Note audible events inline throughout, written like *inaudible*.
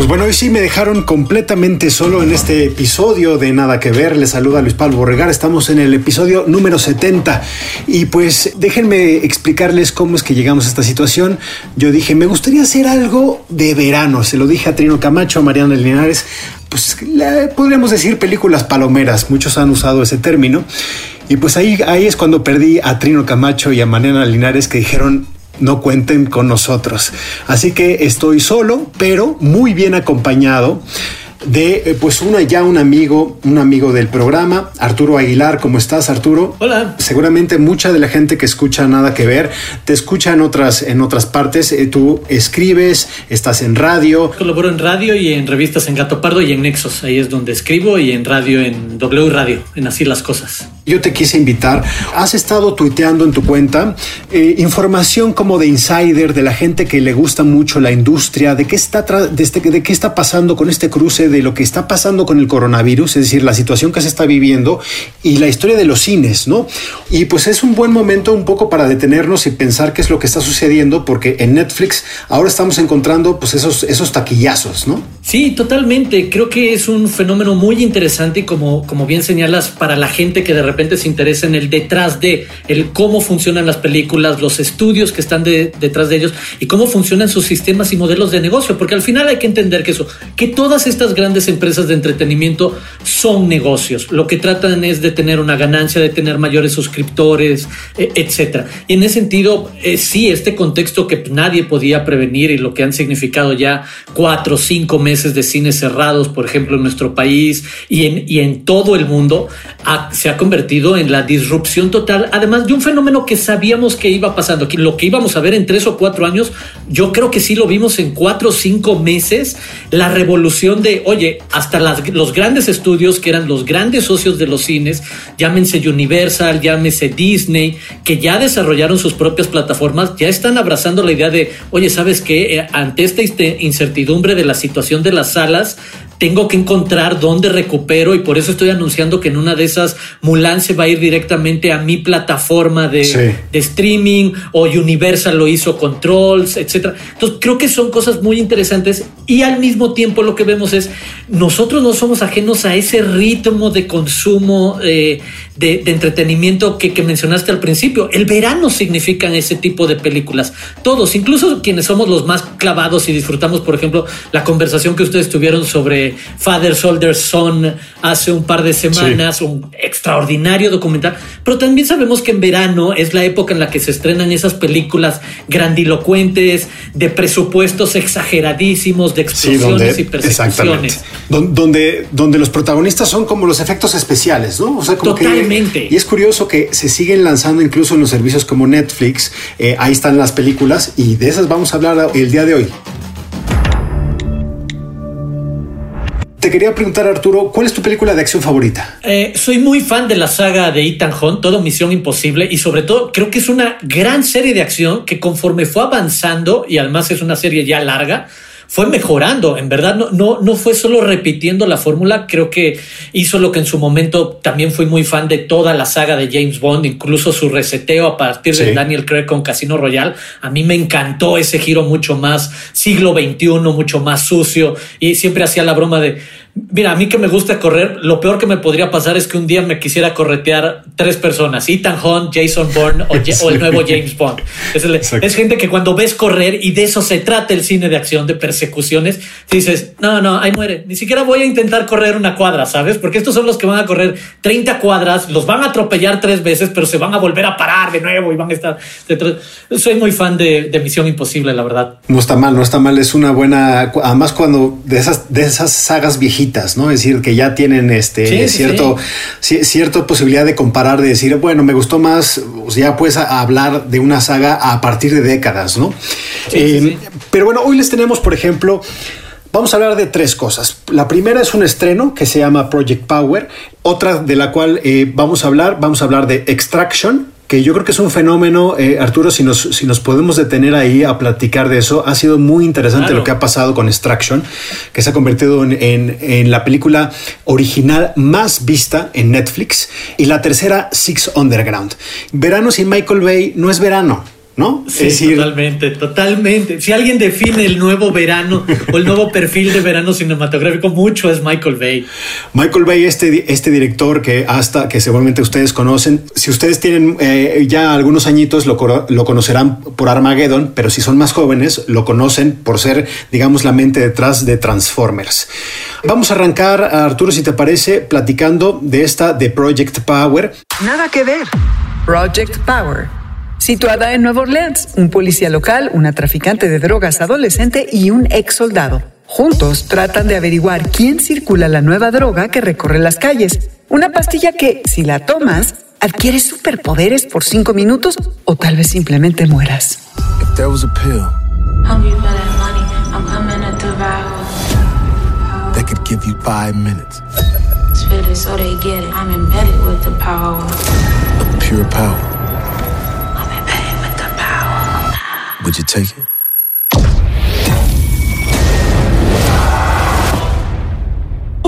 Pues bueno, hoy sí me dejaron completamente solo en este episodio de Nada que Ver. Les saluda Luis Pablo Borregar. Estamos en el episodio número 70. Y pues déjenme explicarles cómo es que llegamos a esta situación. Yo dije, me gustaría hacer algo de verano. Se lo dije a Trino Camacho, a Mariana Linares. Pues podríamos decir películas palomeras. Muchos han usado ese término. Y pues ahí, ahí es cuando perdí a Trino Camacho y a Mariana Linares que dijeron, no cuenten con nosotros. Así que estoy solo, pero muy bien acompañado de eh, pues una ya un amigo, un amigo del programa, Arturo Aguilar. ¿Cómo estás, Arturo? Hola. Seguramente mucha de la gente que escucha nada que ver te escucha en otras en otras partes. Eh, tú escribes, estás en radio. Colaboro en radio y en revistas en Gato Pardo y en Nexos. Ahí es donde escribo y en radio en W Radio, en Así las Cosas. Yo te quise invitar. Has estado tuiteando en tu cuenta eh, información como de insider de la gente que le gusta mucho la industria, de qué está este- de qué está pasando con este cruce de lo que está pasando con el coronavirus, es decir, la situación que se está viviendo y la historia de los cines, ¿no? Y pues es un buen momento un poco para detenernos y pensar qué es lo que está sucediendo, porque en Netflix ahora estamos encontrando pues esos esos taquillazos, ¿no? Sí, totalmente. Creo que es un fenómeno muy interesante y como, como bien señalas, para la gente que de repente se interesa en el detrás de, el cómo funcionan las películas, los estudios que están de- detrás de ellos y cómo funcionan sus sistemas y modelos de negocio. Porque al final hay que entender que eso, que todas estas grandes empresas de entretenimiento son negocios. Lo que tratan es de tener una ganancia, de tener mayores suscriptores, eh, etcétera. Y en ese sentido, eh, sí, este contexto que nadie podía prevenir y lo que han significado ya cuatro o cinco meses de cines cerrados, por ejemplo, en nuestro país y en, y en todo el mundo, se ha convertido en la disrupción total, además de un fenómeno que sabíamos que iba pasando, que lo que íbamos a ver en tres o cuatro años, yo creo que sí lo vimos en cuatro o cinco meses, la revolución de, oye, hasta los grandes estudios que eran los grandes socios de los cines, llámense Universal, llámese Disney, que ya desarrollaron sus propias plataformas, ya están abrazando la idea de, oye, ¿sabes qué? Eh, ante esta incertidumbre de la situación de las salas, tengo que encontrar dónde recupero y por eso estoy anunciando que en una de esas Mulan se va a ir directamente a mi plataforma de, Sí. de streaming o Universal lo hizo Controls, etcétera. Entonces creo que son cosas muy interesantes y al mismo tiempo lo que vemos es nosotros no somos ajenos a ese ritmo de consumo eh, de, de entretenimiento que, que mencionaste al principio. El verano significan ese tipo de películas. Todos, incluso quienes somos los más clavados y disfrutamos, por ejemplo, la conversación que ustedes tuvieron sobre Father Soldier Son hace un par de semanas, un extraordinario documental. Pero también sabemos que en verano es la época en la que se estrenan esas películas grandilocuentes, de presupuestos exageradísimos, de explosiones y persecuciones. Don- Donde, donde los protagonistas son como los efectos especiales, ¿no? O sea, como que- Totalmente. y es curioso que se siguen lanzando incluso en los servicios como Netflix. eh, ahí están las películas y de esas vamos a hablar el día de hoy. Te quería preguntar, Arturo, ¿cuál es tu película de acción favorita? Eh, soy muy fan de la saga de Ethan Hunt, todo Misión Imposible, y sobre todo creo que es una gran serie de acción que conforme fue avanzando, y además es una serie ya larga, fue mejorando. En verdad, no, no, no fue solo repitiendo la fórmula, creo que hizo lo que en su momento también fui muy fan de toda la saga de James Bond, incluso su reseteo a partir Sí. de Daniel Craig con Casino Royale. A mí me encantó ese giro mucho más siglo XXI, mucho más sucio, y siempre hacía la broma de. Mira, a mí que me gusta correr, lo peor que me podría pasar es que un día me quisiera corretear tres personas, Ethan Hunt, Jason Bourne o, *laughs* Ja- o el nuevo James Bond. Es, el- es gente que cuando ves correr y de eso se trata el cine de acción, de persecuciones, dices, no, no, ahí muere. Ni siquiera voy a intentar correr una cuadra, ¿sabes? Porque estos son los que van a correr 30 cuadras, los van a atropellar tres veces, pero se van a volver a parar de nuevo y van a estar... detrás. Soy muy fan de, de Misión Imposible, la verdad. No está mal, no está mal. Es una buena. Además, cuando de esas, de esas sagas viejitas viejitas, ¿no? Es decir, que ya tienen este Sí, cierto, ci- cierta posibilidad de comparar, de decir, bueno, me gustó más, o sea, ya puedes a- hablar de una saga a partir de décadas, ¿no? Eh, sí. Pero bueno, hoy les tenemos, por ejemplo, Vamos a hablar de tres cosas. La primera es un estreno que se llama Project Power. Otra de la cual eh, vamos a hablar, vamos a hablar de Extraction, que yo creo que es un fenómeno, eh, Arturo, si nos, si nos podemos detener ahí a platicar de eso, ha sido muy interesante Claro. lo que ha pasado con Extraction, que se ha convertido en, en- en la película original más vista en Netflix. Y la tercera, Six Underground. Verano sin Michael Bay no es verano. ¿No? Sí, es decir, totalmente, totalmente. Si alguien define el nuevo verano o el nuevo perfil de verano cinematográfico, mucho es Michael Bay. Michael Bay, este, este director que hasta que seguramente ustedes conocen, si ustedes tienen eh, ya algunos añitos lo, lo conocerán por Armageddon, pero si son más jóvenes lo conocen por ser, digamos, la mente detrás de Transformers. Vamos a arrancar, Arturo, si te parece, platicando de esta de Project Power. Nada que ver. Project Power. Situada en Nueva Orleans, un policía local, una traficante de drogas adolescente y un ex soldado. Juntos tratan de averiguar quién circula la nueva droga que recorre las calles. Una pastilla que, si la tomas, adquieres superpoderes por cinco minutos o tal vez simplemente mueras. If there was a pill Hungry for that money, I'm coming to devour. that could give you five minutes Spit it so they get it. I'm embedded with the power. of pure power,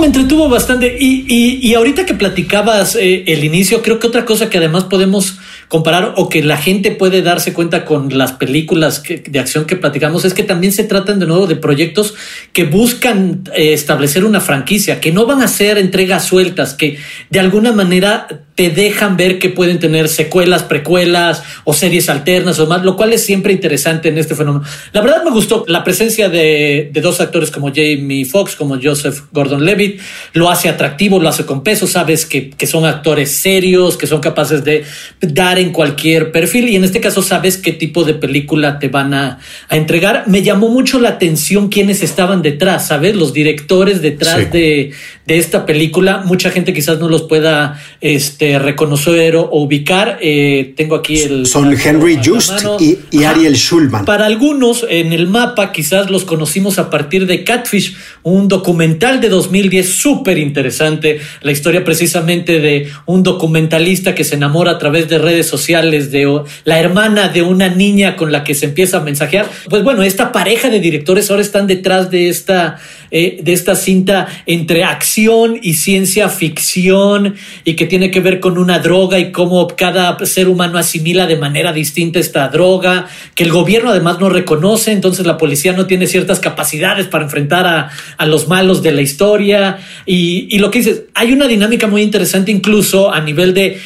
Me entretuvo bastante y, y- y ahorita que platicabas eh, el inicio, creo que otra cosa que además podemos comparar o que la gente puede darse cuenta con las películas de acción que platicamos es que también se tratan de nuevo de proyectos que buscan eh, establecer una franquicia, que no van a ser entregas sueltas, que de alguna manera te dejan ver que pueden tener secuelas, precuelas o series alternas o más, lo cual es siempre interesante en este fenómeno. La verdad me gustó la presencia de, de dos actores como Jamie Foxx, como Joseph Gordon-Levitt, lo hace atractivo, lo hace con peso, sabes que, que son actores serios, que son capaces de dar en cualquier perfil y en este caso sabes qué tipo de película te van a, a entregar. Me llamó mucho la atención quienes estaban detrás, ¿sabes? Los directores detrás Sí. de, de esta película. Mucha gente quizás no los pueda este, reconocer o, ubicar. Eh, tengo aquí el... Son Henry Just y, y. Ariel Schulman. Para algunos en el mapa quizás los conocimos a partir de Catfish, un documental de 2010 súper interesante, la historia precisamente de un documentalista que se enamora a través de redes sociales de la hermana de una niña con la que se empieza a mensajear. Pues bueno, esta pareja de directores ahora están detrás de esta, eh, de esta cinta entre acción y ciencia ficción y que tiene que ver con una droga y cómo cada ser humano asimila de manera distinta esta droga, que el gobierno además no reconoce, entonces la policía no tiene ciertas capacidades para enfrentar a, a los malos de la historia. Y, y lo que dices, hay una dinámica muy interesante incluso a nivel de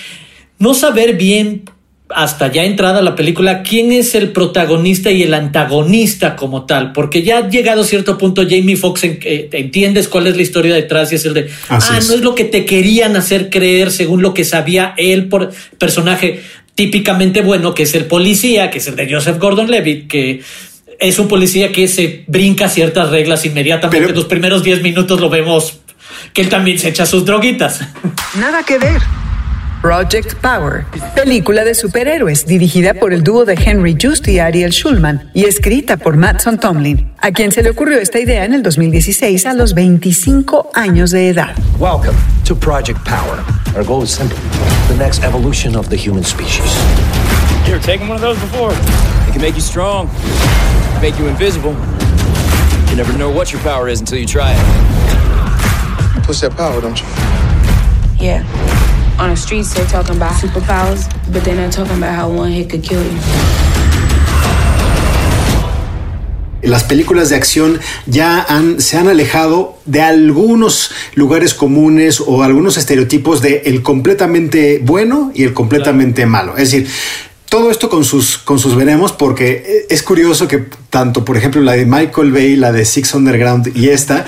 no saber bien hasta ya entrada la película, quién es el protagonista y el antagonista como tal, porque ya ha llegado a cierto punto Jamie Foxx en, eh, entiendes cuál es la historia detrás y es el de, Así ah, es. no es lo que te querían hacer creer según lo que sabía él por personaje típicamente bueno, que es el policía, que es el de Joseph Gordon-Levitt, que es un policía que se brinca ciertas reglas inmediatamente. Pero- en los primeros 10 minutos lo vemos que él también se echa sus droguitas. Nada que ver. Project Power, película de superhéroes dirigida por el dúo de Henry Just y Ariel Schulman y escrita por Mattson Tomlin, a quien se le ocurrió esta idea en el 2016 a los 25 años de edad. Welcome to Project Power. Our goal is simple the next evolution of the human species. You ever taken one of those before? It can make you strong, make you invisible. You never know what your power is until you try it. Push that power, don't you? Yeah. On the streets, they're talking about superpowers, but they're not talking about how one hit could kill you. las películas de acción ya han, se han alejado de algunos lugares comunes o algunos estereotipos de el completamente bueno y el completamente malo. Es decir, todo esto con sus, con sus veremos, porque es curioso que tanto, por ejemplo, la de Michael Bay, la de Six Underground y esta,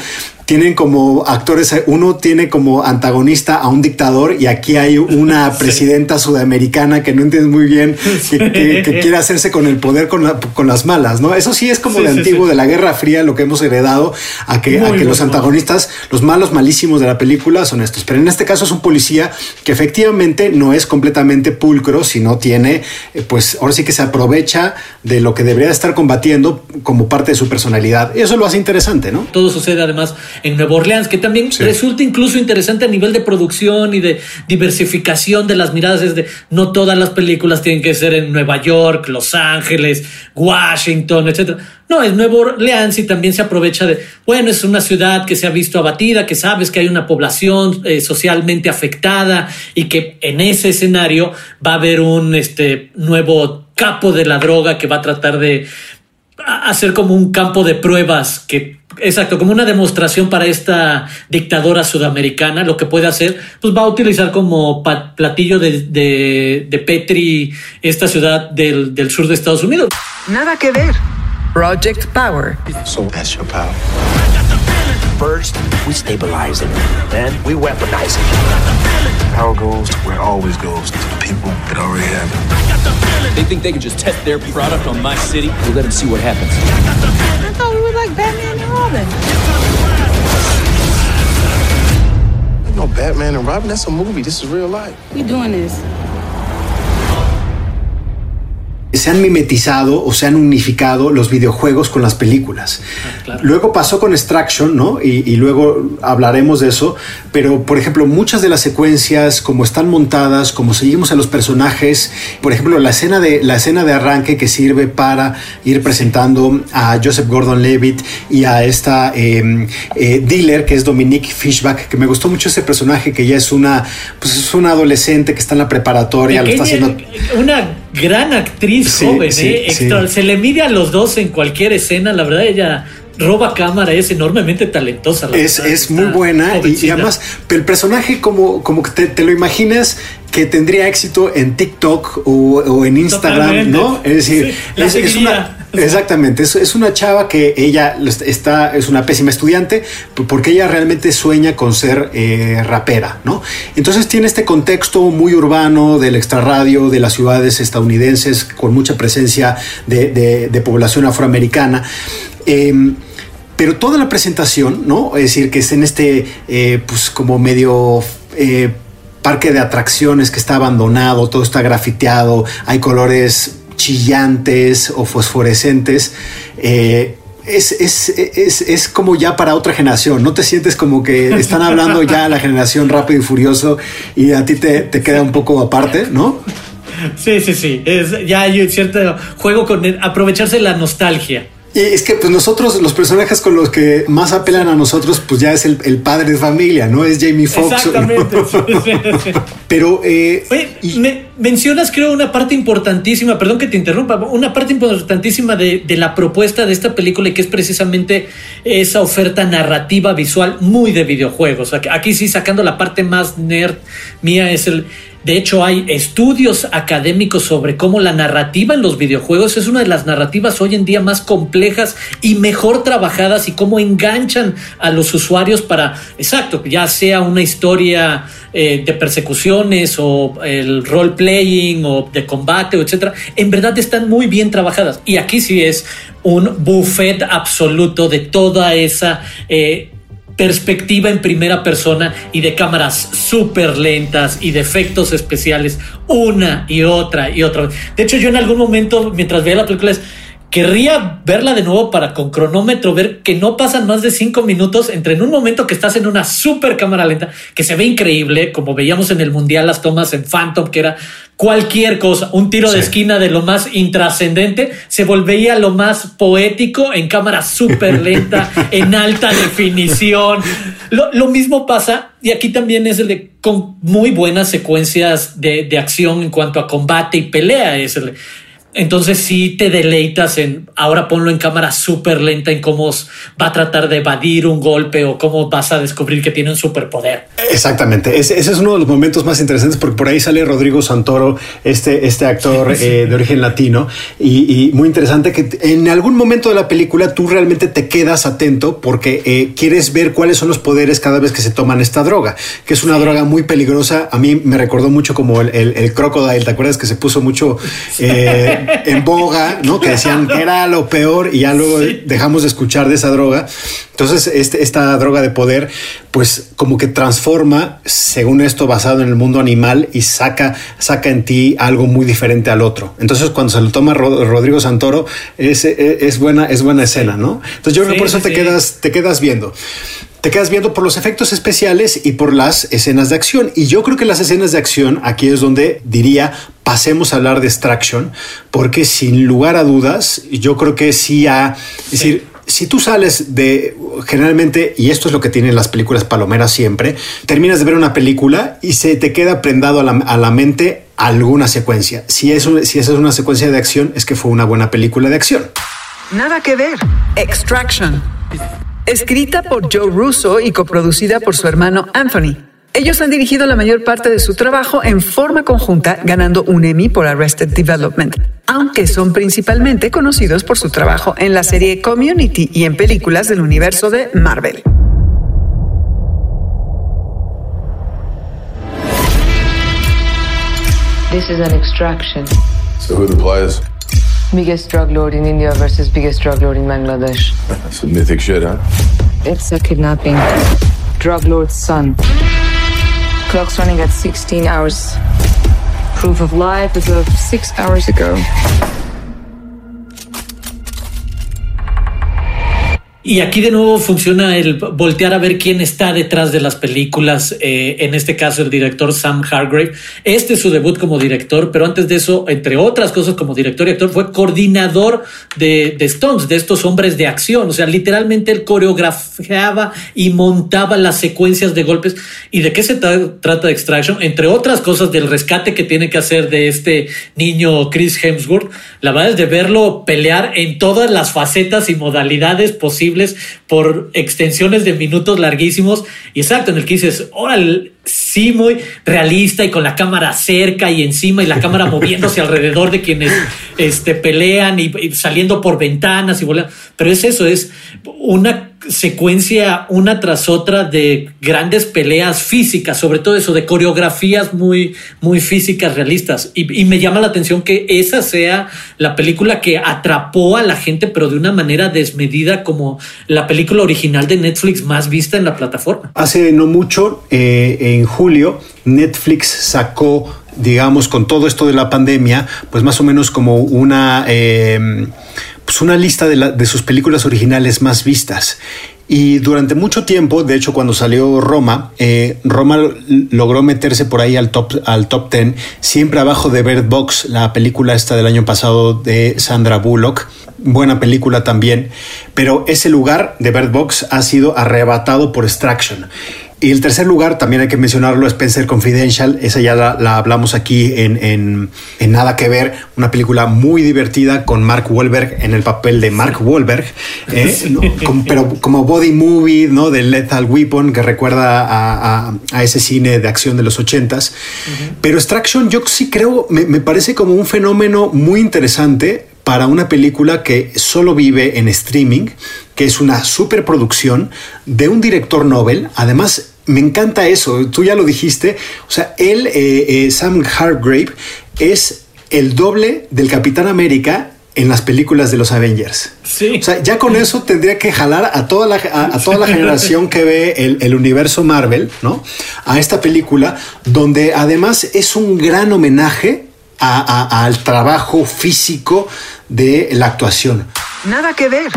tienen como actores, uno tiene como antagonista a un dictador y aquí hay una *laughs* presidenta sudamericana que no entiende muy bien, *laughs* que, que- que quiere hacerse con el poder con, la- con las malas, ¿no? Eso sí es como Sí, de sí, antiguo, sí. de la Guerra Fría, lo que hemos heredado, a que, a que los antagonistas, los malos malísimos de la película son estos. Pero en este caso es un policía que efectivamente no es completamente pulcro, sino tiene, eh, pues ahora sí que se aprovecha de lo que debería estar combatiendo como parte de su personalidad. Y eso lo hace interesante, ¿no? Todo sucede además en Nueva Orleans, que también Sí. resulta incluso interesante a nivel de producción y de diversificación de las miradas. Es de no todas las películas tienen que ser en Nueva York, Los Ángeles, Washington, etcétera. No, es Nueva Orleans y también se aprovecha de, bueno, es una ciudad que se ha visto abatida, que sabes que hay una población eh, socialmente afectada y que en ese escenario va a haber un este, nuevo capo de la droga que va a tratar de hacer como un campo de pruebas que exacto como una demostración para esta dictadora sudamericana lo que puede hacer pues va a utilizar como platillo de, de, de Petri esta ciudad del, del sur de Estados Unidos Nada que ver. Project Power. So that's your power. First, we stabilize it. Then we weaponize it. Power goes to where it always goes to the people that already have it. They think they can just test their product on my city. We'll let them see what happens. I thought we were like Batman and Robin. No, Batman and Robin, that's a movie. This is real life. We doing this. Se han mimetizado o se han unificado los videojuegos con las películas. claro. Luego pasó con Extraction, ¿no? Y, y luego hablaremos de eso. Pero, por ejemplo, muchas de las secuencias, como están montadas, como seguimos a los personajes, por ejemplo, la escena de, la escena de arranque que sirve para ir presentando a Joseph Gordon-Levitt y a esta eh, eh, dealer que es Dominique Fishback, que me gustó mucho ese personaje que ya es una, pues es una adolescente que está en la preparatoria, lo está haciendo una gran actriz Sí, joven sí, ¿eh? sí. Se le mide a los dos en cualquier escena la verdad ella roba cámara es enormemente talentosa la Es, verdad, es muy buena y- y, además el personaje como, como que te, te lo imaginas que tendría éxito en TikTok o, o en Instagram, Totalmente. ¿no? Es decir, es, una... *laughs* Exactamente, es, es una chava que ella está, es una pésima estudiante porque ella realmente sueña con ser eh, rapera, ¿no? Entonces tiene este contexto muy urbano del extrarradio, de las ciudades estadounidenses con mucha presencia de, población afroamericana. Em, pero toda la presentación, ¿no? Es decir, que es en este, eh, pues como medio eh, parque de atracciones que está abandonado, todo está grafiteado, hay colores chillantes o fosforescentes. eh, es, es, es, es como ya para otra generación, no te sientes como que están hablando ya la generación rápido y furioso y a ti te, te queda un poco aparte, ¿no? sí sí sí ya hay un cierto juego con aprovecharse la nostalgia Y es que pues nosotros, los personajes con los que más apelan a nosotros, pues ya es el, el padre de familia, ¿no? Es Jamie Foxx. exactamente. *laughs* Pero eh, Oye, y- me- mencionas, creo, una parte importantísima, perdón que te interrumpa, una parte importantísima de, de la propuesta de esta película y que es precisamente esa oferta narrativa visual muy de videojuegos. Aquí sí, sacando la parte más nerd mía, es el. De hecho, hay estudios académicos sobre cómo la narrativa en los videojuegos es una de las narrativas hoy en día más complejas y mejor trabajadas y cómo enganchan a los usuarios para, exacto, ya sea una historia eh, de persecuciones o el role playing o de combate etcétera, en verdad están muy bien trabajadas. Y aquí sí es un buffet absoluto de toda esa eh, perspectiva en primera persona y de cámaras súper lentas y de efectos especiales una y otra y otra vez. De hecho, yo en algún momento, mientras veía la película, querría verla de nuevo para con cronómetro ver que no pasan más de cinco minutos entre en un momento que estás en una súper cámara lenta que se ve increíble, como veíamos en el mundial las tomas en Phantom, que era cualquier cosa, un tiro de esquina de lo más intrascendente, se volvía lo más poético en cámara súper lenta, *laughs* en alta definición. Lo, lo mismo pasa, y aquí también es el de con muy buenas secuencias de, de acción en cuanto a combate y pelea. Es el, Entonces sí te deleitas en ahora ponlo en cámara súper lenta en cómo va a tratar de evadir un golpe o cómo vas a descubrir que tiene un superpoder. Exactamente. Ese, es uno de los momentos más interesantes porque por ahí sale Rodrigo Santoro, este, este actor eh, de origen latino y, muy interesante que en algún momento de la película tú realmente te quedas atento porque eh, quieres ver cuáles son los poderes cada vez que se toman esta droga, que es una droga muy peligrosa. A mí me recordó mucho como el, el, crocodile. ¿Te acuerdas que se puso mucho eh, en boga, ¿no? Que decían que era lo peor y ya luego dejamos de escuchar de esa droga. Entonces, este, esta droga de poder, pues como que transforma, según esto, basado en el mundo animal y saca, saca en ti algo muy diferente al otro. Entonces, cuando se lo toma Rodrigo Santoro, es, es, buena, es buena escena, ¿no? Entonces, yo creo que por eso te quedas, te quedas viendo te quedas viendo por los efectos especiales y por las escenas de acción. Y yo creo que las escenas de acción, aquí es donde diría, pasemos a hablar de extraction, porque sin lugar a dudas, yo creo que sí ha, es decir, si tú sales de generalmente, y esto es lo que tienen las películas palomeras siempre, terminas de ver una película y se te queda prendado a la, mente alguna secuencia. Si, es si esa es una secuencia de acción, es que fue una buena película de acción. Nada que ver. Extraction. Escrita por Joe Russo y coproducida por su hermano Anthony. Ellos han dirigido la mayor parte de su trabajo en forma conjunta, ganando un Emmy por Arrested Development, aunque son principalmente conocidos por su trabajo en la serie Community y en películas del universo de Marvel. This is an extraction. So who the players? Biggest drug lord in India versus biggest drug lord in Bangladesh. Some mythic shit, huh? It's a kidnapping. Drug lord's son. Clock's running at 16 hours. Proof of life as of six hours ago. Y aquí de nuevo funciona el voltear a ver quién está detrás de las películas. Eh, en este caso, el director Sam Hargrave. Este es su debut como director, pero antes de eso, entre otras cosas, como director y actor, fue coordinador de, de Stones, de estos hombres de acción. O sea, literalmente él coreografiaba y montaba las secuencias de golpes. ¿Y de qué se trata de Extraction? Entre otras cosas, del rescate que tiene que hacer de este niño Chris Hemsworth. La verdad es de verlo pelear en todas las facetas y modalidades posibles por extensiones de minutos larguísimos. Y exacto, en el que dices, órale, sí, muy realista y con la cámara cerca y encima y la cámara moviéndose *laughs* alrededor de quienes este, pelean y, saliendo por ventanas y volando. Pero es eso, es una secuencia una tras otra de grandes peleas físicas, sobre todo eso, de coreografías muy, muy físicas, realistas. Y, me llama la atención que esa sea la película que atrapó a la gente, pero de una manera desmedida, como la película original de Netflix más vista en la plataforma. Hace no mucho, eh, en julio, Netflix sacó digamos, con todo esto de la pandemia, pues más o menos como una, eh, pues una lista de, sus películas originales más vistas. Y durante mucho tiempo, de hecho, cuando salió Roma, eh, Roma logró meterse por ahí al top, al top 10, siempre abajo de Bird Box, la película esta del año pasado de Sandra Bullock. Buena película también, pero ese lugar de Bird Box ha sido arrebatado por Extraction. Y el tercer lugar, también hay que mencionarlo, Spencer Confidential. Esa ya la, hablamos aquí en, Nada que Ver, una película muy divertida con Mark Wahlberg en el papel de Mark Wahlberg, ¿eh? *laughs* pero como body movie ¿no? de Lethal Weapon, que recuerda a, ese cine de acción de los ochentas. Pero Extraction yo sí creo, me, me parece como un fenómeno muy interesante para una película que solo vive en streaming, que es una superproducción de un director Nobel. Además, me encanta eso, tú ya lo dijiste. O sea, él, eh, eh, Sam Hargrave, es el doble del Capitán América en las películas de los Avengers. Sí. O sea, ya con eso tendría que jalar a toda la, a, toda la *laughs* generación que ve el, universo Marvel, ¿no? A esta película, donde además es un gran homenaje al trabajo físico de la actuación. Nada que ver.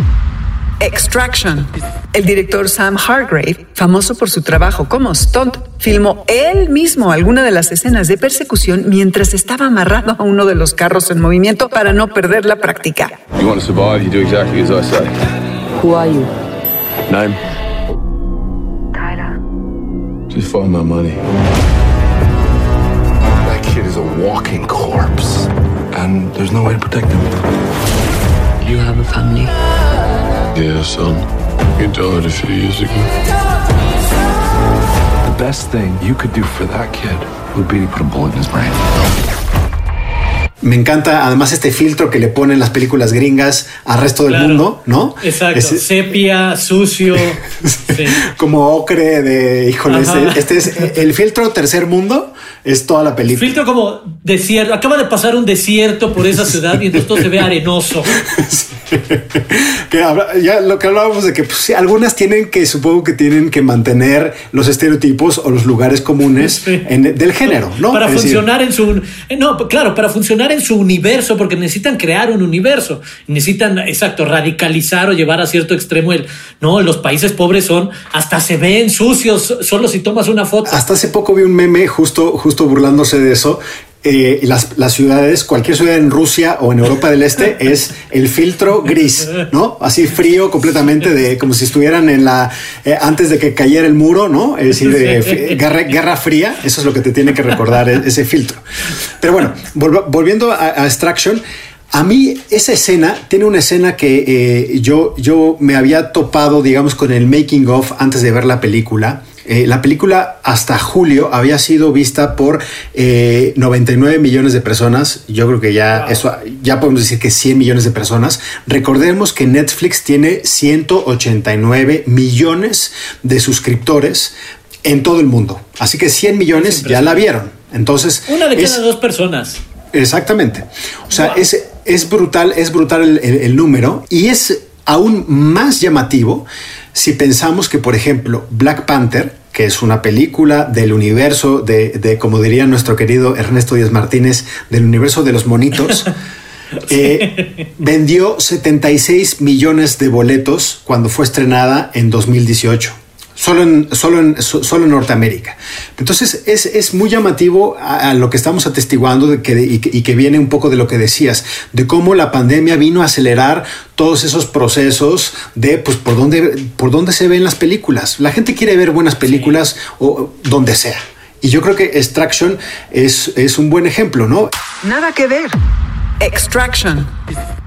Extraction. El director Sam Hargrave, famoso por su trabajo como stunt, filmó él mismo alguna de las escenas de persecución mientras estaba amarrado a uno de los carros en movimiento para no perder la práctica. You want to survive, you do exactly as I say. Who are you? Name? Tyler. Just follow my money. That kid is a walking corpse. and there's no way to protect them. You have a family. Yeah, son. He died a few years ago. The best thing you could do for that kid would be to put a bullet in his brain. Me encanta además este filtro que le ponen las películas gringas al resto del Claro. mundo, ¿no? Exacto. Sepia, sucio. *laughs* sí. como ocre de, híjole, este, este es el filtro tercer mundo, es toda la película. Filtro como desierto. Acaba de pasar un desierto por esa ciudad y entonces todo se ve arenoso. *laughs* que habla- ya lo que hablábamos de que pues, sí, algunas tienen que, supongo que tienen que mantener los estereotipos o los lugares comunes en- del género, ¿no? Para Es decir, funcionar en su. No, claro, para funcionar en su universo, porque necesitan crear un universo. Necesitan, exacto, radicalizar o llevar a cierto extremo el. No, los países pobres son. Hasta se ven sucios solo si tomas una foto. Hasta hace poco vi un meme justo, justo burlándose de eso. Eh, las, las ciudades, cualquier ciudad en Rusia o en Europa del Este *laughs* es el filtro gris, ¿no? Así frío completamente, de como si estuvieran en la eh, antes de que cayera el muro, ¿no? Es decir, fi- guerra, guerra fría. Eso es lo que te tiene que recordar e- ese filtro. Pero bueno, volv- volviendo a, a Extraction. A mí esa escena tiene una escena que eh, yo, yo me había topado, digamos, con el making of antes de ver la película. Eh, la película hasta julio había sido vista por eh, 99 millones de personas. Yo creo que ya eso ya podemos decir que 100 millones de personas. Recordemos que Netflix tiene 189 millones de suscriptores en todo el mundo. Así que 100 millones ya la vieron. Entonces, Una de es- cada dos personas. Exactamente. O sea, Wow. es, es brutal, es brutal el, el- el número y es aún más llamativo si pensamos que, por ejemplo, Black Panther, que es una película del universo de, de, como diría nuestro querido Ernesto Díaz Martínez, del universo de los monitos, *laughs* eh, vendió 76 millones de boletos cuando fue estrenada en 2018. Solo en, solo, en, so- solo en Norteamérica. Entonces es, es muy llamativo a, a lo que estamos atestiguando de que, y, que, y que viene un poco de lo que decías, de cómo la pandemia vino a acelerar todos esos procesos de pues, por, dónde, por dónde se ven las películas. La gente quiere ver buenas películas o donde sea. Y yo creo que Extraction es, es un buen ejemplo, ¿no? Nada que ver. Extraction.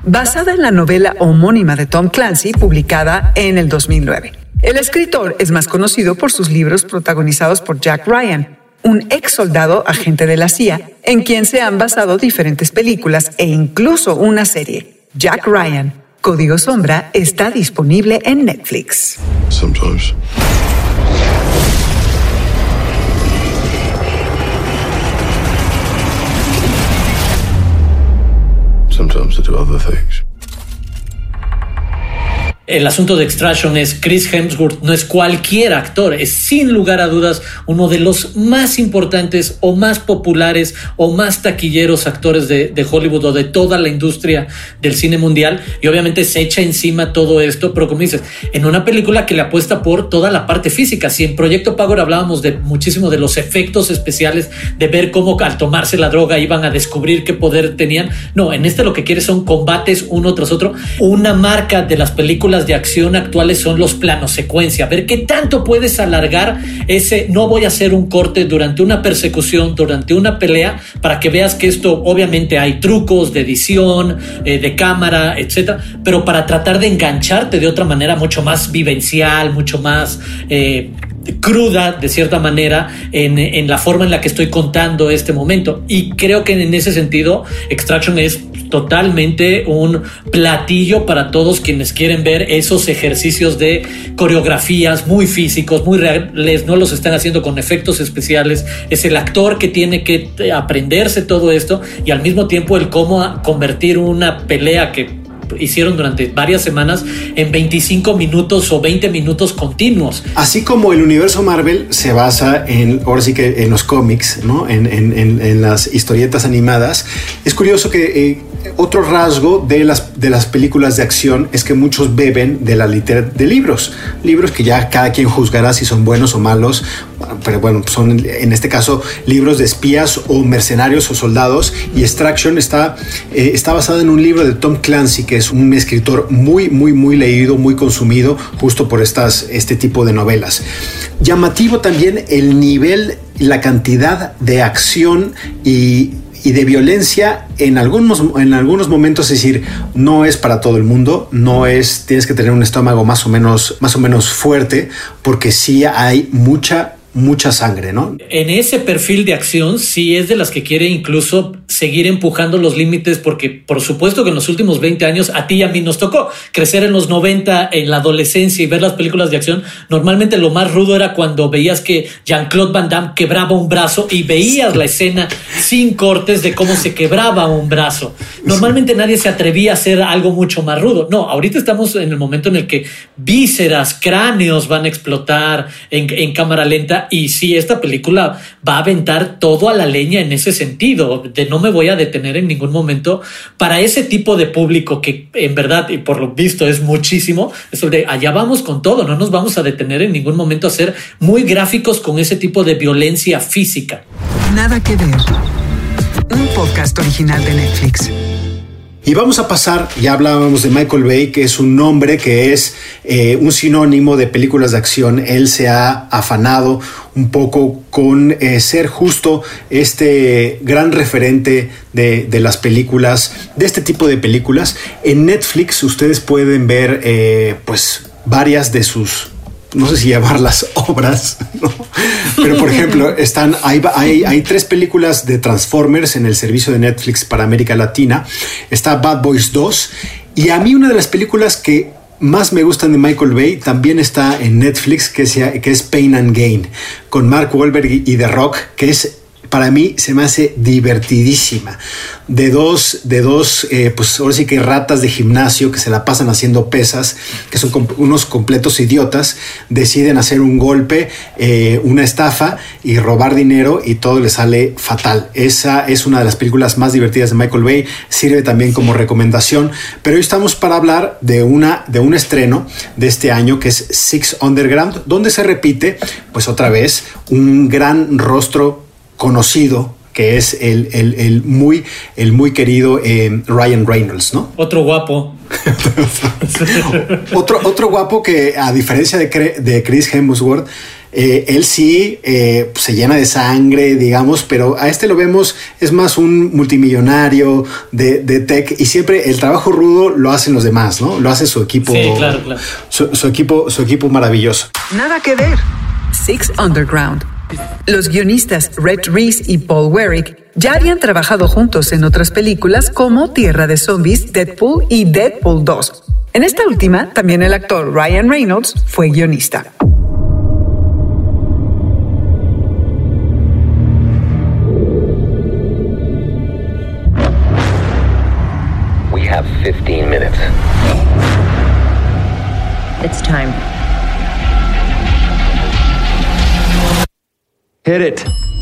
Basada en la novela homónima de Tom Clancy, publicada en el 2009. El escritor es más conocido por sus libros protagonizados por Jack Ryan, un ex soldado agente de la CIA, en quien se han basado diferentes películas e incluso una serie. Jack Ryan, Código Sombra, está disponible en Netflix. Sometimes. Sometimes. El asunto de Extraction es Chris Hemsworth, no es cualquier actor, es sin lugar a dudas uno de los más importantes o más populares o más taquilleros actores de, de Hollywood o de toda la industria del cine mundial. Y obviamente se echa encima todo esto, pero como dices, en una película que le apuesta por toda la parte física. Si en Proyecto Power hablábamos de muchísimo de los efectos especiales, de ver cómo al tomarse la droga iban a descubrir qué poder tenían. No, en este lo que quiere son combates uno tras otro. Una marca de las películas de acción actuales son los planos secuencia. Ver qué tanto puedes alargar ese. No voy a hacer un corte durante una persecución, durante una pelea, para que veas que esto obviamente hay trucos de edición, eh, de cámara, etcétera, pero para tratar de engancharte de otra manera mucho más vivencial, mucho más. Eh, cruda de cierta manera en, en, la forma en la que estoy contando este momento y creo que en ese sentido Extraction es totalmente un platillo para todos quienes quieren ver esos ejercicios de coreografías muy físicos, muy reales, no los están haciendo con efectos especiales, es el actor que tiene que aprenderse todo esto y al mismo tiempo el cómo convertir una pelea que hicieron durante varias semanas en 25 minutos o 20 minutos continuos. Así como el universo Marvel se basa en, ahora sí que en los cómics, ¿no? En, en, las historietas animadas, es curioso que eh, otro rasgo de las, de las películas de acción es que muchos beben de la literatura de libros, libros que ya cada quien juzgará si son buenos o malos, pero bueno, son en este caso libros de espías o mercenarios o soldados y Extraction está, eh, está basado en un libro de Tom Clancy que es un escritor muy, muy, muy leído, muy consumido justo por estas, este tipo de novelas. Llamativo también el nivel, la cantidad de acción y, y de violencia en algunos, en algunos momentos, es decir, no es para todo el mundo, no es, tienes que tener un estómago más o menos, más o menos fuerte, porque sí hay mucha mucha sangre, ¿no? En ese perfil de acción sí es de las que quiere incluso seguir empujando los límites porque por supuesto que en los últimos 20 años a ti y a mí nos tocó crecer en los 90 en la adolescencia y ver las películas de acción. Normalmente lo más rudo era cuando veías que Jean-Claude Van Damme quebraba un brazo y veías la escena sin cortes de cómo se quebraba un brazo. Normalmente nadie se atrevía a hacer algo mucho más rudo. No, ahorita estamos en el momento en el que vísceras, cráneos van a explotar en, en cámara lenta y sí, esta película va a aventar todo a la leña en ese sentido, de no me voy a detener en ningún momento para ese tipo de público que en verdad y por lo visto es muchísimo, de allá vamos con todo, no nos vamos a detener en ningún momento a ser muy gráficos con ese tipo de violencia física. Nada que ver. Un podcast original de Netflix. Y vamos a pasar, ya hablábamos de Michael Bay, que es un nombre que es eh, un sinónimo de películas de acción. Él se ha afanado un poco con eh, ser justo este gran referente de, las películas, de este tipo de películas. En Netflix ustedes pueden ver eh, pues varias de sus no sé si llamarlas obras, ¿no? pero por ejemplo, están, hay, hay, hay, tres películas de Transformers en el servicio de Netflix para América Latina. Está Bad Boys 2 y a mí una de las películas que más me gustan de Michael Bay también está en Netflix, que, sea, que es Pain and Gain, con Mark Wahlberg y The Rock, que es para mí se me hace divertidísima. De dos, de dos, eh, pues ahora sí que ratas de gimnasio que se la pasan haciendo pesas, que son unos completos idiotas, deciden hacer un golpe, eh, una estafa y robar dinero y todo le sale fatal. Esa es una de las películas más divertidas de Michael Bay, sirve también como recomendación, pero hoy estamos para hablar de, una, de un estreno de este año que es Six Underground, donde se repite, pues otra vez, un gran rostro conocido que es el, el, el, muy, el muy querido eh, Ryan Reynolds, ¿no? Otro guapo. *laughs* otro, otro guapo que, a diferencia de, de Chris Hemsworth, eh, él sí eh, se llena de sangre, digamos, pero a este lo vemos, es más un multimillonario de, de, tech y siempre el trabajo rudo lo hacen los demás, ¿no? Lo hace su equipo. Sí, claro, claro. Su, su equipo, su equipo maravilloso. Nada que ver. Six Underground los guionistas Red Reese y Paul Werrick ya habían trabajado juntos en otras películas como Tierra de Zombies, Deadpool y Deadpool 2. En esta última, también el actor Ryan Reynolds fue guionista. We have 15 minutes. It's time. Hit it.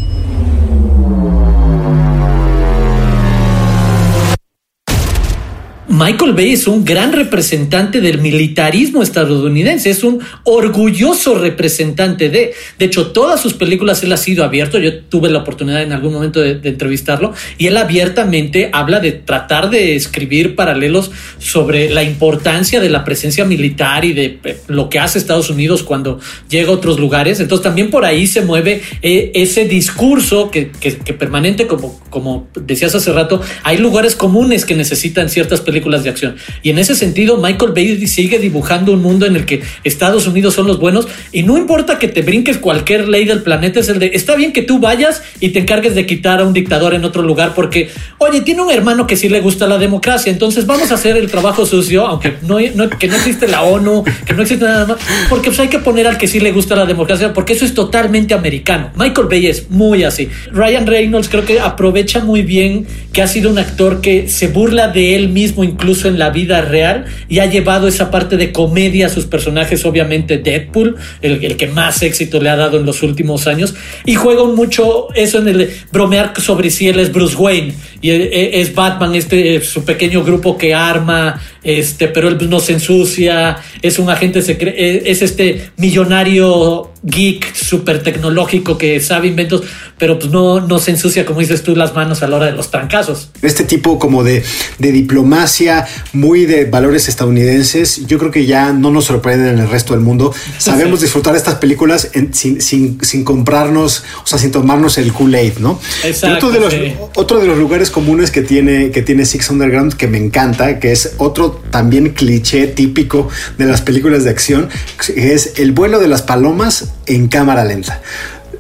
Michael Bay es un gran representante del militarismo estadounidense, es un orgulloso representante de, de hecho, todas sus películas él ha sido abierto, yo tuve la oportunidad en algún momento de, entrevistarlo y él abiertamente habla de tratar de escribir paralelos sobre la importancia de la presencia militar y de eh, lo que hace Estados Unidos cuando llega a otros lugares, entonces también por ahí se mueve eh, ese discurso que, que, que permanente, como, como decías hace rato, hay lugares comunes que necesitan ciertas películas de acción. Y en ese sentido, Michael Bay sigue dibujando un mundo en el que Estados Unidos son los buenos y no importa que te brinques cualquier ley del planeta, es el de, está bien que tú vayas y te encargues de quitar a un dictador en otro lugar porque, oye, tiene un hermano que sí le gusta la democracia, entonces vamos a hacer el trabajo sucio, aunque no, no que no existe la ONU, que no existe nada más, porque pues hay que poner al que sí le gusta la democracia, porque eso es totalmente americano. Michael Bay es muy así. Ryan Reynolds creo que aprovecha muy bien que ha sido un actor que se burla de él mismo incluso en la vida real y ha llevado esa parte de comedia a sus personajes, obviamente Deadpool, el, el, que más éxito le ha dado en los últimos años, y juega mucho eso en el bromear sobre si él es Bruce Wayne y es Batman, este su pequeño grupo que arma este, pero él no se ensucia, es un agente secreto, eh, es este millonario geek súper tecnológico que sabe inventos, pero pues no, no se ensucia, como dices tú, las manos a la hora de los trancazos. Este tipo como de, de diplomacia, muy de valores estadounidenses, yo creo que ya no nos sorprenden en el resto del mundo. Sabemos disfrutar estas películas sin, sin, sin, comprarnos, o sea, sin tomarnos el Kool-Aid, ¿no? Exacto, otro, de los, otro de los lugares comunes que tiene, que tiene Six Underground que me encanta, que es otro también cliché típico de las películas de acción, es el vuelo de las palomas en cámara lenta.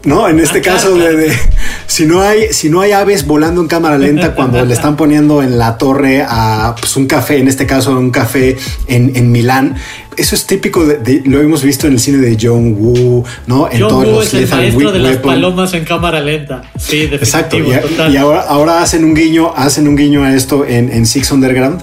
¿No? En este caso, De, si, no hay, si no hay aves volando en cámara lenta *laughs* cuando le están poniendo en la torre a pues, un café, en este caso un café en, en Milán, eso es típico de, lo hemos visto en el cine de John Woo, ¿no? En John todos Woo los es el maestro de las palomas en cámara lenta. Sí, Exacto. Y, ahora, ahora, hacen un guiño, hacen un guiño a esto en, en Six Underground.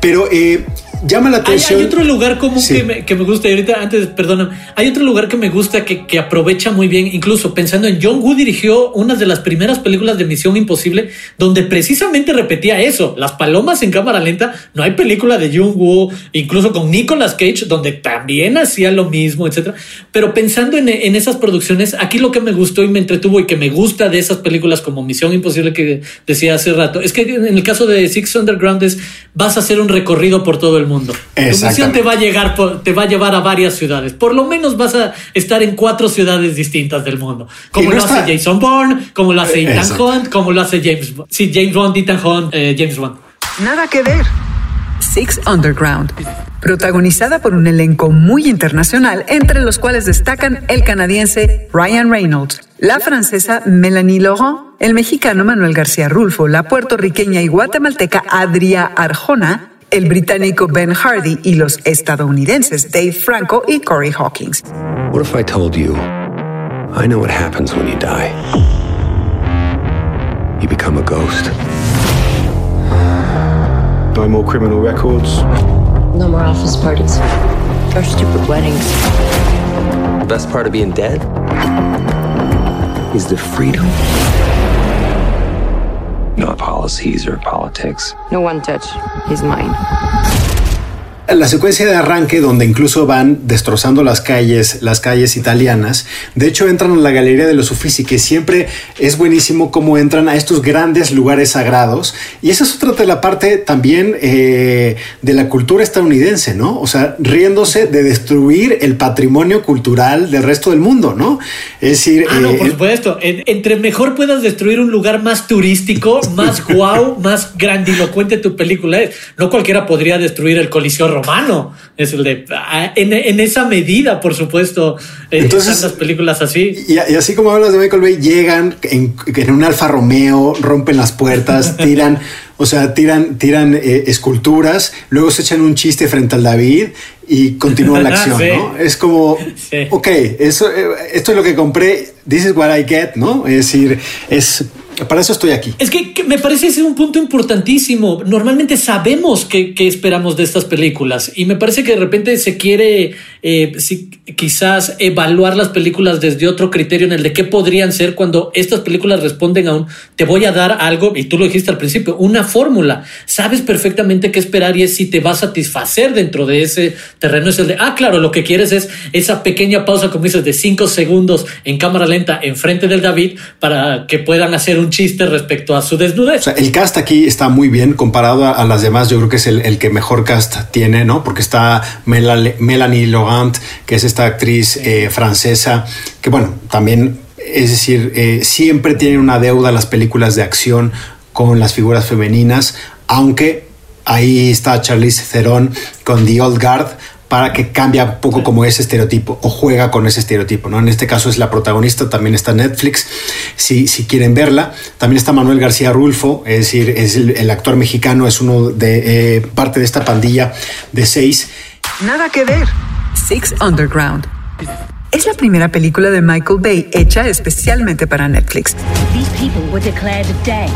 Pero eh, llama la atención. Hay, otro lugar común que, me, que, me, gusta, y ahorita antes, perdona, hay otro lugar que me gusta que, que, aprovecha muy bien, incluso pensando en John Woo dirigió una de las primeras películas de Misión Imposible donde precisamente repetía eso, las palomas en cámara lenta, no hay película de John Woo, incluso con Nicolas Cage, donde también hacía lo mismo, etcétera. Pero pensando en, en esas producciones, aquí lo que me gustó y me entretuvo y que me gusta de esas películas como Misión Imposible que decía hace rato, es que en el caso de Six Underground es, vas a hacer un recorrido por todo el mundo. Tu misión te va a llegar, te va a llevar a varias ciudades. Por lo menos vas a estar en cuatro ciudades distintas del mundo. Como lo hace Jason Bourne, como lo hace Ethan Hunt, como lo hace James Bond. Sí, James Bond, Ethan Hunt, eh, James Bond. Nada que ver. Six Underground, protagonizada por un elenco muy internacional, entre los cuales destacan el canadiense Ryan Reynolds, la francesa Melanie Laurent, el mexicano Manuel García Rulfo, la puertorriqueña y guatemalteca Adria Arjona, el británico Ben Hardy y los estadounidenses Dave Franco y Corey Hawkins. What if I told you I know what happens when you die? You become a ghost. No more criminal records. No more office parties. Or stupid weddings. The best part of being dead is the freedom. Not policies or politics. No one touch. He's mine. La secuencia de arranque donde incluso van destrozando las calles, las calles italianas. De hecho, entran a la Galería de los Uffizi, que siempre es buenísimo cómo entran a estos grandes lugares sagrados. Y esa es otra de la parte también eh, de la cultura estadounidense, ¿no? O sea, riéndose de destruir el patrimonio cultural del resto del mundo, ¿no? Es decir... Ah, no, por eh, supuesto. entre mejor puedas destruir un lugar más turístico, más *laughs* guau, más grandilocuente tu película es. No cualquiera podría destruir el Coliseo romano. Es el de. Ah, en, esa medida, por supuesto. Eh, Entonces, las películas así. Y, así como hablas de Michael Bay, llegan en, un Alfa Romeo, rompen las puertas, *laughs* tiran. O sea, tiran, tiran eh, esculturas, luego se echan un chiste frente al David y continúa la *laughs* acción, ¿no? Es como, ok, eso, eh, esto es lo que compré, this is what I get, ¿no? Es decir, es para eso estoy aquí. Es que, me parece ser un punto importantísimo. Normalmente sabemos qué, esperamos de estas películas y me parece que de repente se quiere eh, quizás evaluar las películas desde otro criterio en el de qué podrían ser cuando estas películas responden a un te voy a dar algo y tú lo dijiste al principio, una fórmula. Sabes perfectamente qué esperar y es si te va a satisfacer dentro de ese terreno. Es el de, ah, claro, lo que quieres es esa pequeña pausa, como dices, de cinco segundos en cámara lenta enfrente del David para que puedan hacer un chiste respecto a su desnudez. el cast aquí está muy bien comparado a, las demás. Yo creo que es el, que mejor cast tiene, ¿no? Porque está Melanie Laurent, que es esta actriz eh, francesa, que bueno, también, es decir, eh, siempre tienen una deuda las películas de acción con las figuras femeninas, aunque ahí está Charlize Theron con The Old Guard, para que cambie un poco como ese estereotipo o juega con ese estereotipo. ¿no? En este caso es la protagonista, también está Netflix, si, si quieren verla. También está Manuel García Rulfo, es decir, es el, actor mexicano, es uno de eh, parte de esta pandilla de seis. Nada que ver. Six Underground. Es la primera película de Michael Bay hecha especialmente para Netflix. These people were declared dead.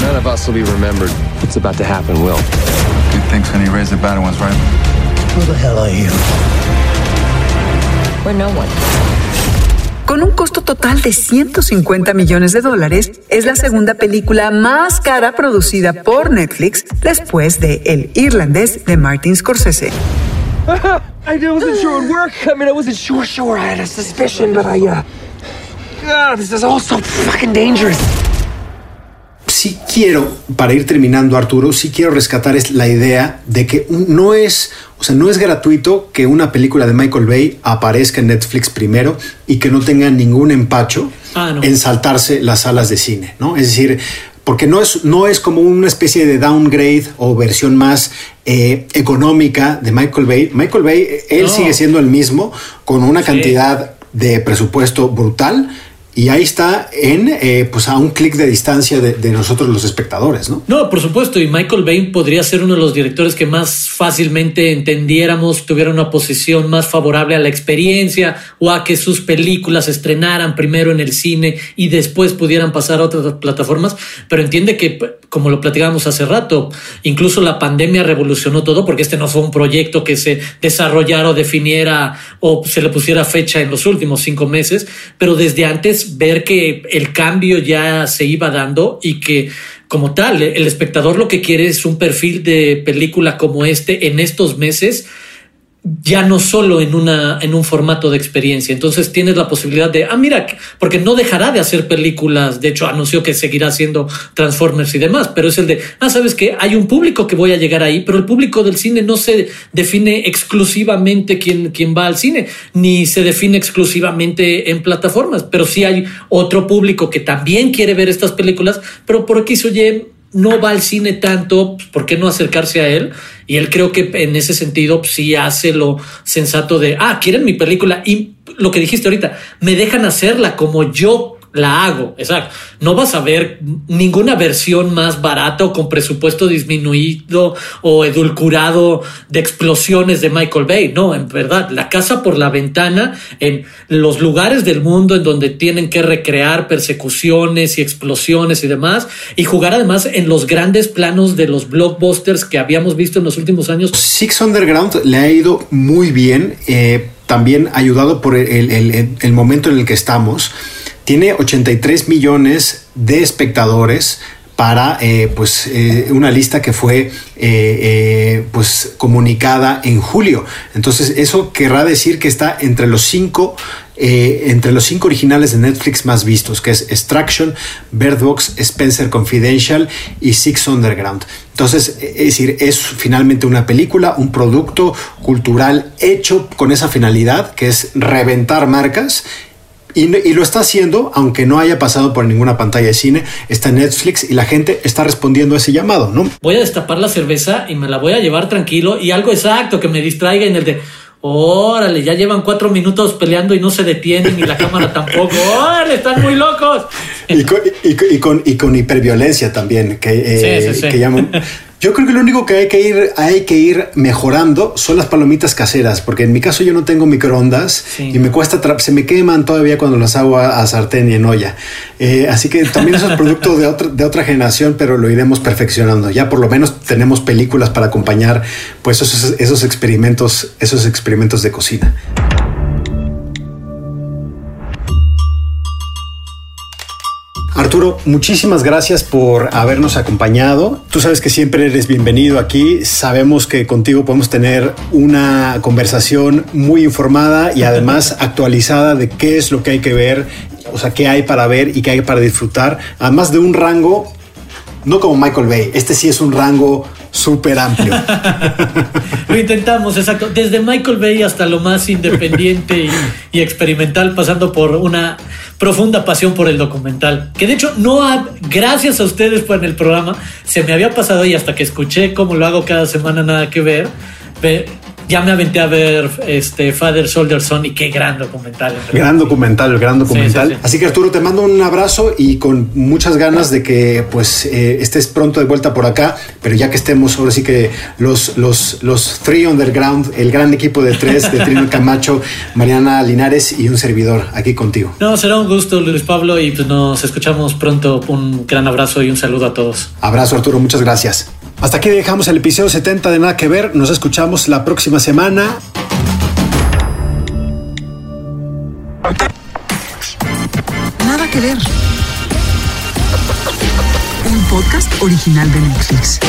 None of us will be remembered. What's about to happen will. Good things when you raise the bad ones, right? Who the hell are you? We're no one. Con un costo total de 150 millones de dólares, es la segunda película más cara producida por Netflix después de El Irlandés de Martin Scorsese. *laughs* I wasn't sure it would work. I mean, I wasn't sure, sure. I had a suspicion, but I, uh. God, this is all so fucking dangerous. Sí quiero, para ir terminando, Arturo, sí quiero rescatar es la idea de que no es, o sea, no es gratuito que una película de Michael Bay aparezca en Netflix primero y que no tenga ningún empacho Ah, no. en saltarse las salas de cine, ¿no? Es decir, porque no es, no es como una especie de downgrade o versión más eh, económica de Michael Bay. Michael Bay, eh, él No. sigue siendo el mismo, con una Sí. cantidad de presupuesto brutal. Y ahí está en, eh, pues a un clic de distancia de, nosotros los espectadores, ¿no? No, por supuesto, y Michael Bay podría ser uno de los directores que más fácilmente entendiéramos, tuviera una posición más favorable a la experiencia o a que sus películas estrenaran primero en el cine y después pudieran pasar a otras plataformas, pero entiende que, como lo platicábamos hace rato, incluso la pandemia revolucionó todo porque este no fue un proyecto que se desarrollara o definiera o se le pusiera fecha en los últimos cinco meses, pero desde antes ver que el cambio ya se iba dando y que como tal, el espectador lo que quiere es un perfil de película como este en estos meses ya no solo en una en un formato de experiencia. Entonces tienes la posibilidad de, ah, mira, porque no dejará de hacer películas, de hecho anunció que seguirá haciendo Transformers y demás, pero es el de, ah, sabes que hay un público que voy a llegar ahí, pero el público del cine no se define exclusivamente quién, quién va al cine, ni se define exclusivamente en plataformas, pero sí hay otro público que también quiere ver estas películas, pero por X o Y no va al cine tanto, pues, ¿por qué no acercarse a él? Y él creo que en ese sentido pues, sí hace lo sensato de, ah, quieren mi película y lo que dijiste ahorita, me dejan hacerla como yo la hago, exacto. No vas a ver ninguna versión más barata o con presupuesto disminuido o edulcorado de explosiones de Michael Bay. No, en verdad, la casa por la ventana en los lugares del mundo en donde tienen que recrear persecuciones y explosiones y demás y jugar además en los grandes planos de los blockbusters que habíamos visto en los últimos años. Six Underground le ha ido muy bien, eh, también ayudado por el, momento en el que estamos. Tiene 83 millones de espectadores para eh, pues, eh, una lista que fue eh, pues, comunicada en julio. Entonces eso querrá decir que está entre los cinco entre los cinco originales de Netflix más vistos, que es Extraction, Bird Box, Spencer Confidential y Six Underground. Entonces, eh, es decir, es finalmente una película, un producto cultural hecho con esa finalidad, que es reventar marcas. Y, lo está haciendo, aunque no haya pasado por ninguna pantalla de cine, está en Netflix y la gente está respondiendo a ese llamado, ¿no? voy a destapar la cerveza y me la voy a llevar tranquilo y algo exacto que me distraiga en el de órale, ya llevan cuatro minutos peleando y no se detienen y la cámara tampoco, *laughs* órale, están muy locos. Y con, y con- y con- y con hiperviolencia también, que, eh, Sí, sí, sí. que llaman. *laughs* Yo creo que lo único que hay que ir, hay que ir mejorando son las palomitas caseras, porque en mi caso yo no tengo microondas Sí. y me cuesta, se me queman todavía cuando las hago a, a sartén y en olla. Eh, así que también eso es producto de otra, de otra generación, pero lo iremos perfeccionando. Ya por lo menos tenemos películas para acompañar pues esos, esos experimentos, esos experimentos de cocina. Arturo, muchísimas gracias por habernos acompañado. Tú sabes que siempre eres bienvenido aquí. Sabemos que contigo podemos tener una conversación muy informada y además *laughs* actualizada de qué es lo que hay que ver, o sea, qué hay para ver y qué hay para disfrutar. Además de un rango, no como Michael Bay, este sí es un rango súper amplio. *laughs* Lo intentamos, exacto. Desde Michael Bay hasta lo más independiente y, y experimental, pasando por una profunda pasión por el documental. Que de hecho, no ha, gracias a ustedes por en el programa, se me había pasado y hasta que escuché cómo lo hago cada semana, nada que ver. Ya me aventé a ver este Father Soldier Son y qué gran documental. Gran documental, gran documental. Sí, sí, sí. Así que Arturo, te mando un abrazo y con muchas ganas de que pues eh, estés pronto de vuelta por acá, pero ya que estemos ahora sí que los, los, los Three Underground, el gran equipo de tres, de Trino Camacho, Mariana Linares y un servidor aquí contigo. No, será un gusto, Luis Pablo, y pues nos escuchamos pronto. Un gran abrazo y un saludo a todos. Abrazo Arturo, muchas gracias. Hasta aquí dejamos el episodio 70 de Nada que Ver. Nos escuchamos la próxima semana. que ver. Un podcast original de Netflix.